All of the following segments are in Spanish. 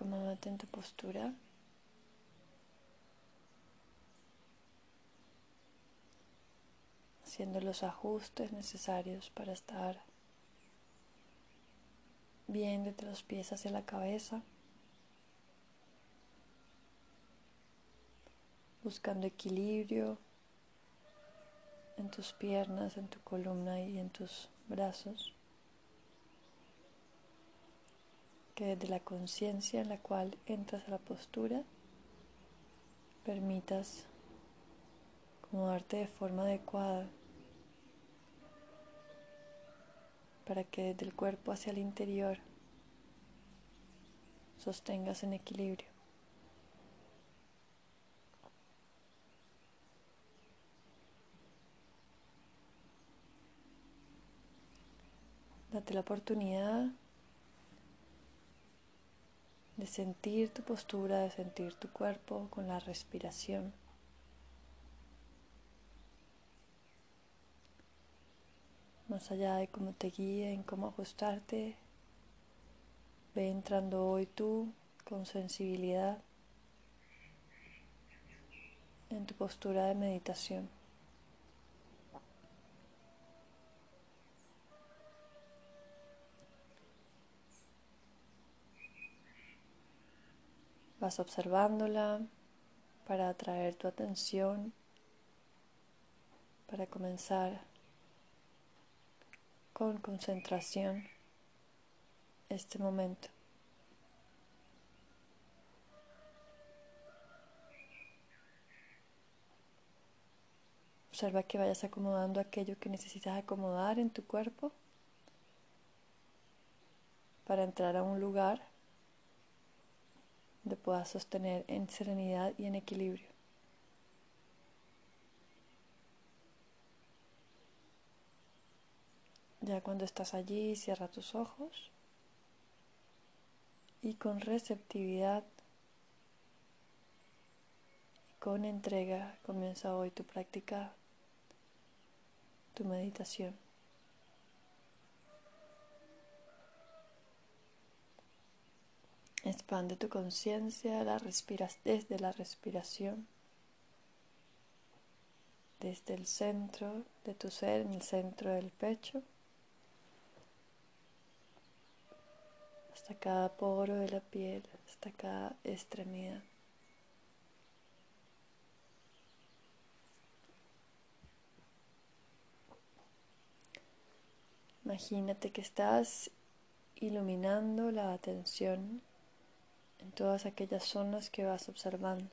Acomódate en tu postura. Haciendo los ajustes necesarios para estar bien desde los pies hacia la cabeza. Buscando equilibrio en tus piernas, en tu columna y en tus brazos. Que desde la conciencia en la cual entras a la postura permitas acomodarte de forma adecuada para que desde el cuerpo hacia el interior sostengas en equilibrio. Date la oportunidad de sentir tu postura, de sentir tu cuerpo con la respiración. Más allá de cómo te guíe, en cómo ajustarte, ve entrando hoy tú con sensibilidad en tu postura de meditación. Observándola para atraer tu atención, para comenzar con concentración este momento. Observa que vayas acomodando aquello que necesitas acomodar en tu cuerpo para entrar a un lugar donde puedas sostener en serenidad y en equilibrio. Ya cuando estás allí, cierra tus ojos y con receptividad y con entrega comienza hoy tu práctica, tu meditación. Expande tu conciencia desde la respiración, desde el centro de tu ser, en el centro del pecho, hasta cada poro de la piel, hasta cada extremidad. Imagínate que estás iluminando la atención en todas aquellas zonas que vas observando.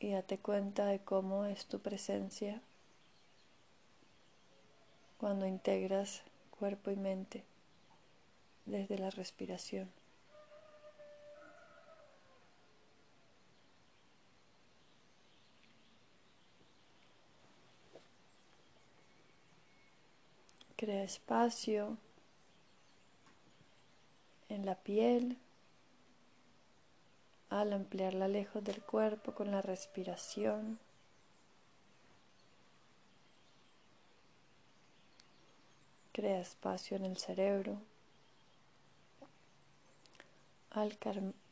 Y date cuenta de cómo es tu presencia cuando integras cuerpo y mente desde la respiración. Crea espacio en la piel al ampliarla lejos del cuerpo con la respiración. Crea espacio en el cerebro al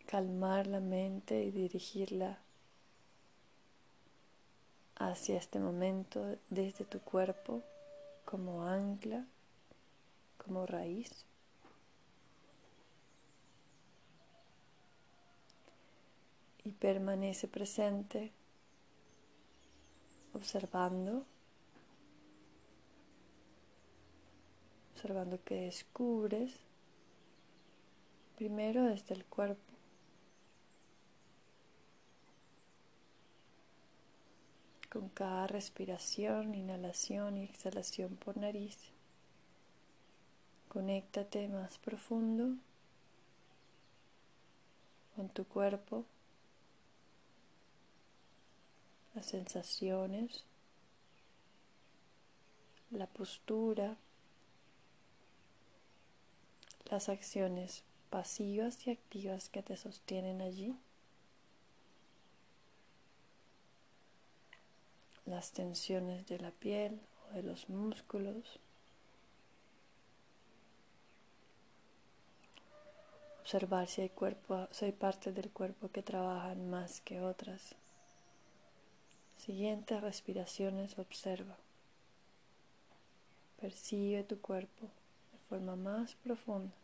calmar la mente y dirigirla hacia este momento desde tu cuerpo como ancla, como raíz. Permanece presente observando, observando que descubres primero desde el cuerpo. Con cada respiración, inhalación y exhalación por nariz, conéctate más profundo con tu cuerpo las sensaciones, la postura, las acciones pasivas y activas que te sostienen allí, las tensiones de la piel o de los músculos. observar si hay, cuerpo, si hay partes del cuerpo que trabajan más que otras. Siguientes respiraciones observa. Percibe tu cuerpo de forma más profunda.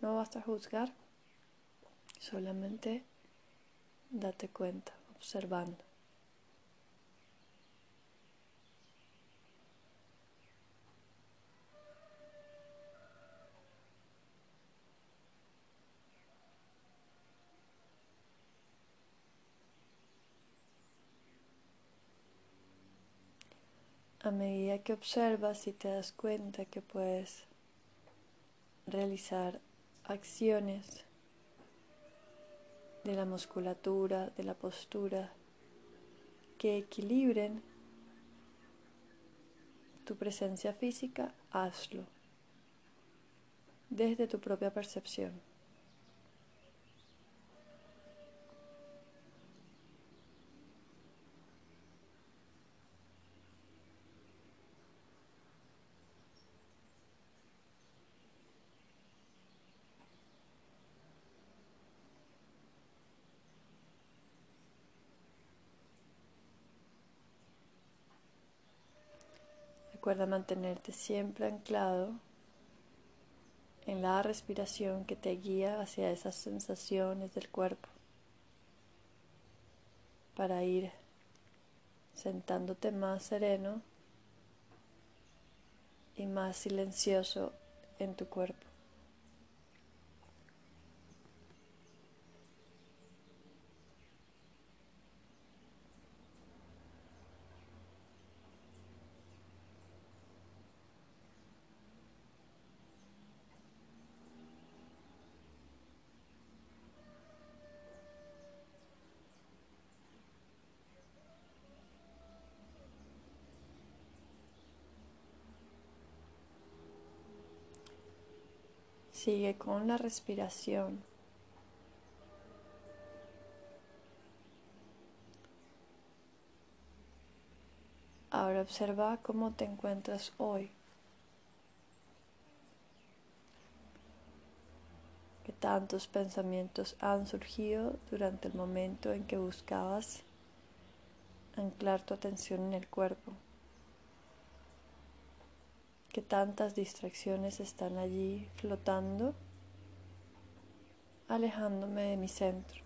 No vas a juzgar, solamente date cuenta, observando. A medida que observas y te das cuenta que puedes realizar acciones de la musculatura, de la postura, que equilibren tu presencia física, hazlo desde tu propia percepción. Recuerda mantenerte siempre anclado en la respiración que te guía hacia esas sensaciones del cuerpo para ir sentándote más sereno y más silencioso en tu cuerpo. Sigue con la respiración. Ahora observa cómo te encuentras hoy. ¿Qué tantos pensamientos han surgido durante el momento en que buscabas anclar tu atención en el cuerpo? Que tantas distracciones están allí flotando, alejándome de mi centro.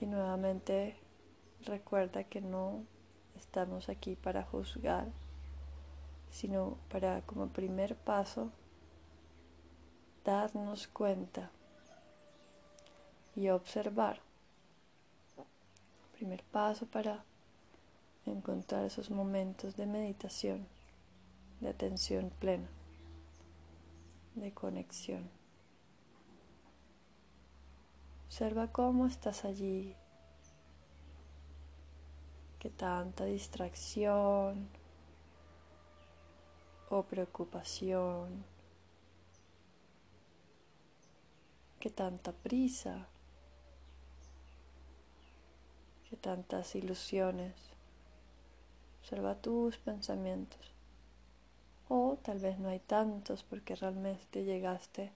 Y nuevamente recuerda que no estamos aquí para juzgar, sino para como primer paso darnos cuenta y observar. Primer paso para encontrar esos momentos de meditación, de atención plena, de conexión. Observa cómo estás allí, que tanta distracción o preocupación, que tanta prisa, que tantas ilusiones Observa tus pensamientos. O tal vez no hay tantos porque realmente llegaste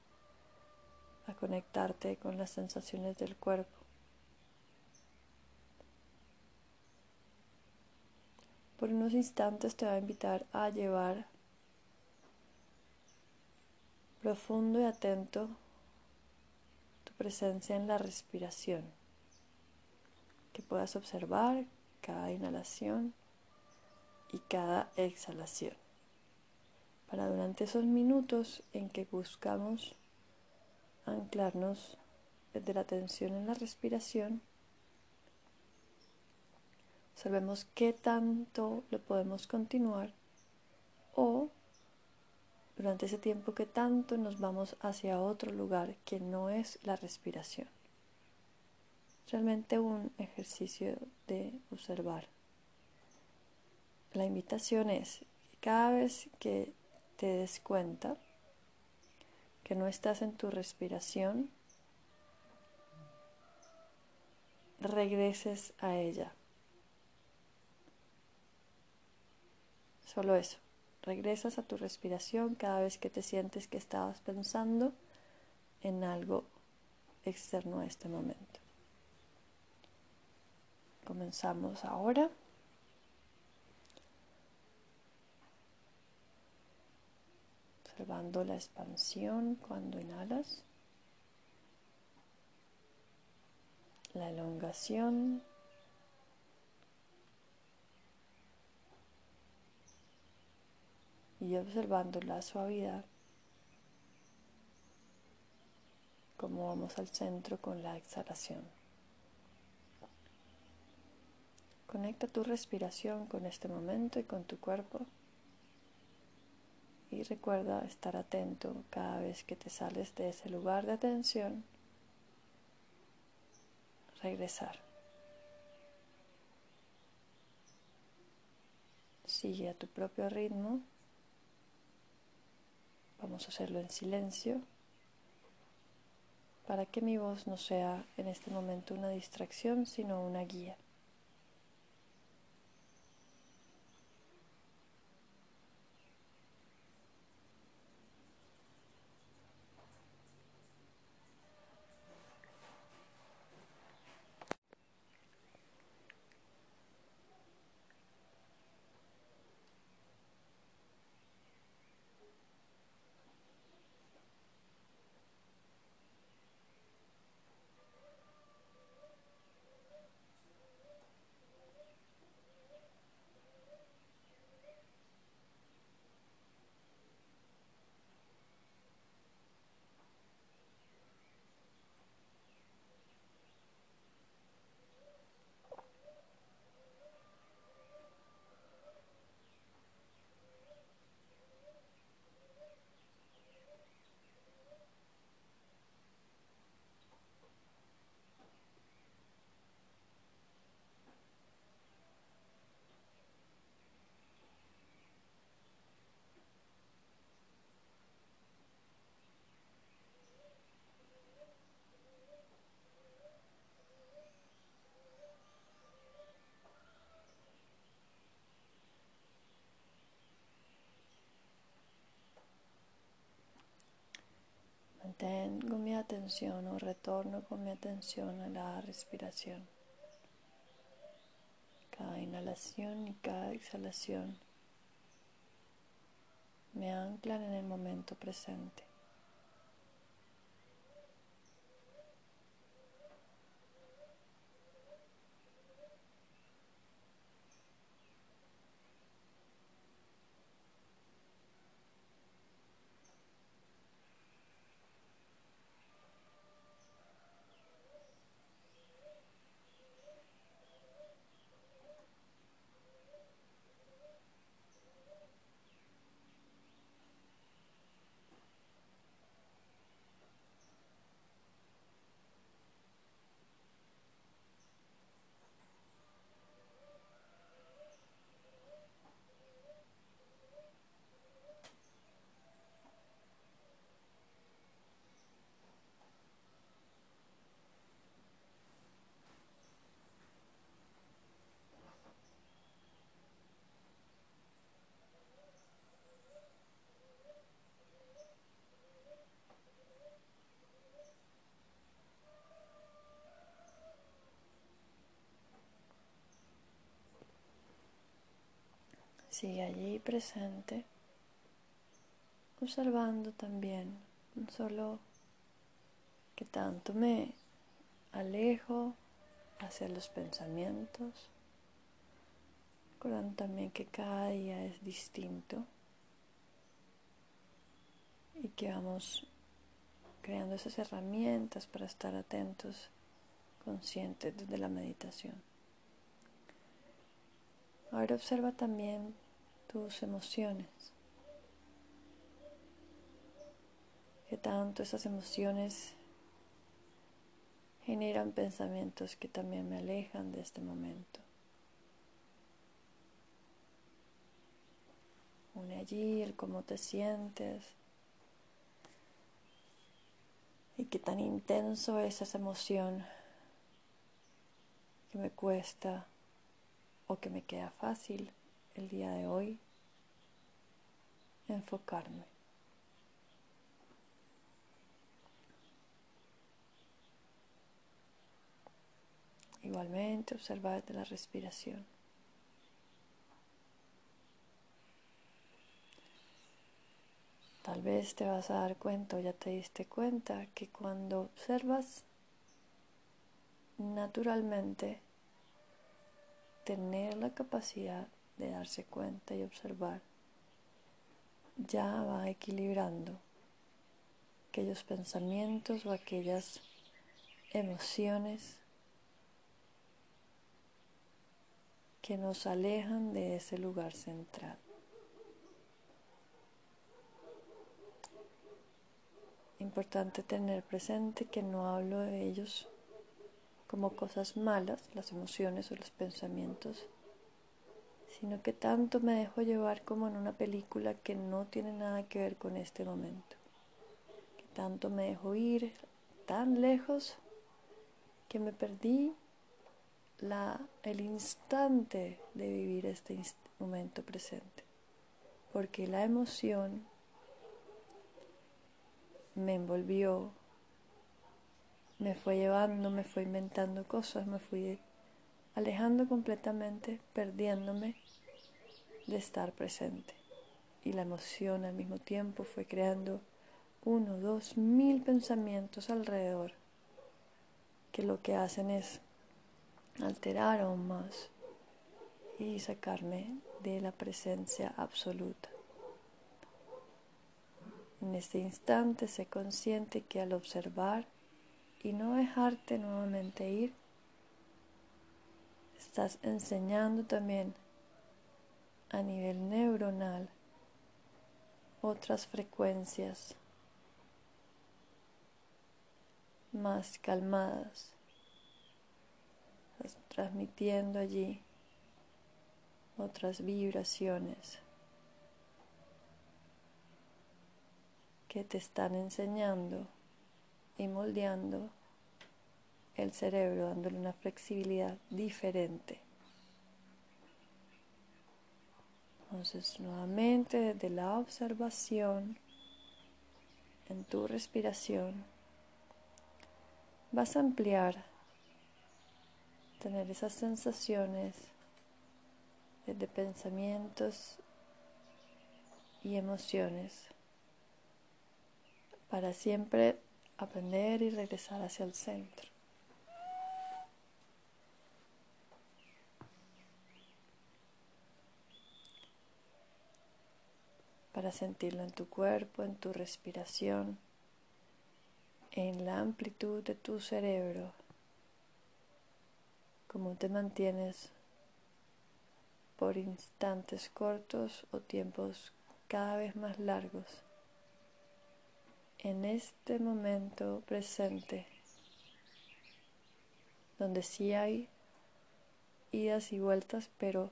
a conectarte con las sensaciones del cuerpo. Por unos instantes te voy a invitar a llevar profundo y atento tu presencia en la respiración. Que puedas observar cada inhalación y cada exhalación. Para durante esos minutos en que buscamos anclarnos desde la atención en la respiración, observemos qué tanto lo podemos continuar o durante ese tiempo que tanto nos vamos hacia otro lugar que no es la respiración. Realmente un ejercicio de observar. La invitación es que cada vez que te des cuenta que no estás en tu respiración, regreses a ella. Solo eso, regresas a tu respiración cada vez que te sientes que estabas pensando en algo externo a este momento. Comenzamos ahora. Observando la expansión cuando inhalas. La elongación y observando la suavidad, como vamos al centro con la exhalación. Conecta tu respiración con este momento y con tu cuerpo y recuerda estar atento cada vez que te sales de ese lugar de atención, regresar. Sigue a tu propio ritmo Vamos a hacerlo en silencio para que mi voz no sea en este momento una distracción, sino una guía. Mantengo mi atención o retorno con mi atención a la respiración. Cada inhalación y cada exhalación me anclan en el momento presente. Sigue allí presente, observando también, no solo que tanto me alejo hacia los pensamientos, recordando también que cada día es distinto y que vamos creando esas herramientas para estar atentos, conscientes desde la meditación. Ahora observa también tus emociones. Que tanto esas emociones generan pensamientos que también me alejan de este momento. Une allí el cómo te sientes y qué tan intenso es esa emoción que me cuesta o que me queda fácil el día de hoy enfocarme. Igualmente observar la respiración. Tal vez te vas a dar cuenta o ya te diste cuenta que cuando observas naturalmente tener la capacidad de darse cuenta y observar ya va equilibrando aquellos pensamientos o aquellas emociones que nos alejan de ese lugar central. Importante tener presente que no hablo de ellos como cosas malas, las emociones o los pensamientos, sino que tanto me dejo llevar como en una película que no tiene nada que ver con este momento, que tanto me dejo ir tan lejos que me perdí la, el instante de vivir este momento presente, porque la emoción me envolvió, me fue llevando, me fue inventando cosas, me fui alejando completamente, perdiéndome de estar presente. Y la emoción al mismo tiempo fue creando uno, dos, mil pensamientos alrededor que lo que hacen es alterar aún más y sacarme de la presencia absoluta. En este instante sé consciente que al observar y no dejarte nuevamente ir, estás enseñando también a nivel neuronal otras frecuencias más calmadas transmitiendo allí otras vibraciones que te están enseñando y moldeando el cerebro, dándole una flexibilidad diferente. Entonces, nuevamente desde la observación en tu respiración, vas a ampliar tener esas sensaciones de pensamientos y emociones para siempre aprender y regresar hacia el centro. Para sentirlo en tu cuerpo, en tu respiración, en la amplitud de tu cerebro. Cómo te mantienes por instantes cortos o tiempos cada vez más largos en este momento presente, donde sí hay idas y vueltas, pero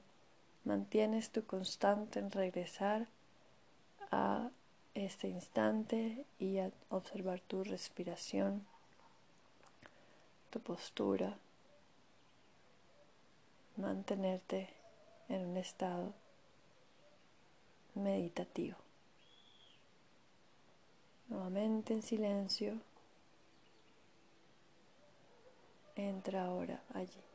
mantienes tu constante en regresar a este instante y a observar tu respiración, tu postura mantenerte en un estado meditativo. Nuevamente en silencio, entra ahora allí.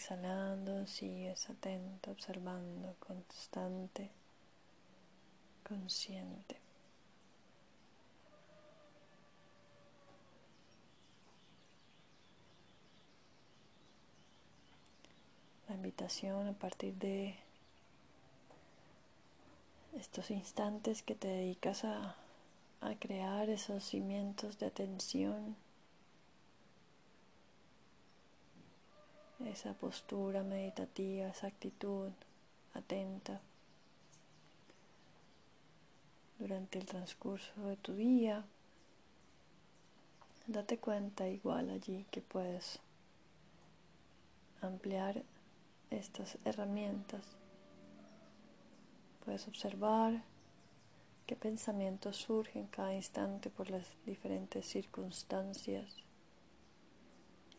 Exhalando, sigues atento, observando, constante, consciente. La invitación a partir de estos instantes que te dedicas a, a crear esos cimientos de atención esa postura meditativa, esa actitud atenta durante el transcurso de tu día. Date cuenta igual allí que puedes ampliar estas herramientas. Puedes observar qué pensamientos surgen cada instante por las diferentes circunstancias,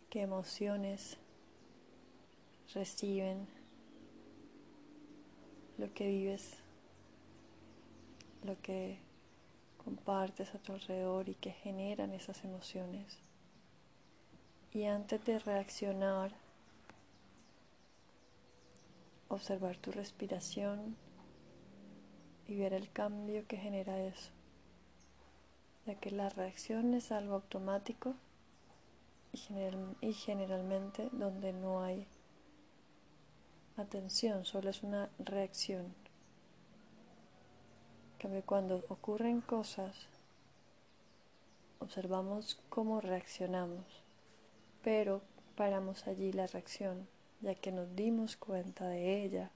qué emociones reciben lo que vives, lo que compartes a tu alrededor y que generan esas emociones. Y antes de reaccionar, observar tu respiración y ver el cambio que genera eso, ya que la reacción es algo automático y, general, y generalmente donde no hay atención, solo es una reacción. cuando ocurren cosas, observamos cómo reaccionamos, pero paramos allí la reacción, ya que nos dimos cuenta de ella.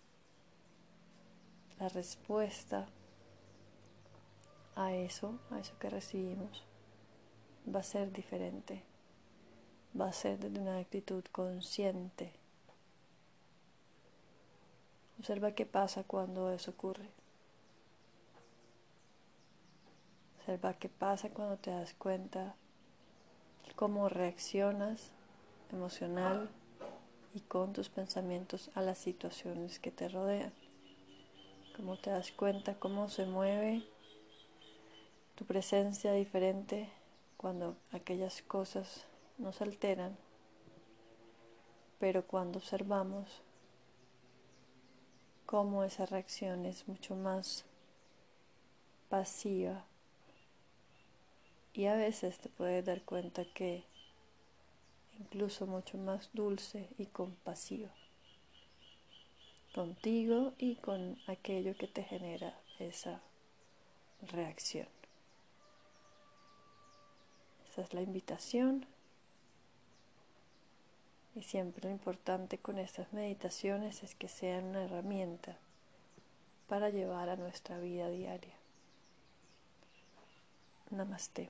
La respuesta a eso, a eso que recibimos, va a ser diferente, va a ser desde una actitud consciente Observa qué pasa cuando eso ocurre. Observa qué pasa cuando te das cuenta cómo reaccionas emocional y con tus pensamientos a las situaciones que te rodean. Cómo te das cuenta cómo se mueve tu presencia diferente cuando aquellas cosas nos alteran, pero cuando observamos cómo esa reacción es mucho más pasiva y a veces te puedes dar cuenta que incluso mucho más dulce y compasiva contigo y con aquello que te genera esa reacción. Esa es la invitación y siempre lo importante con estas meditaciones es que sean una herramienta para llevar a nuestra vida diaria. Namaste.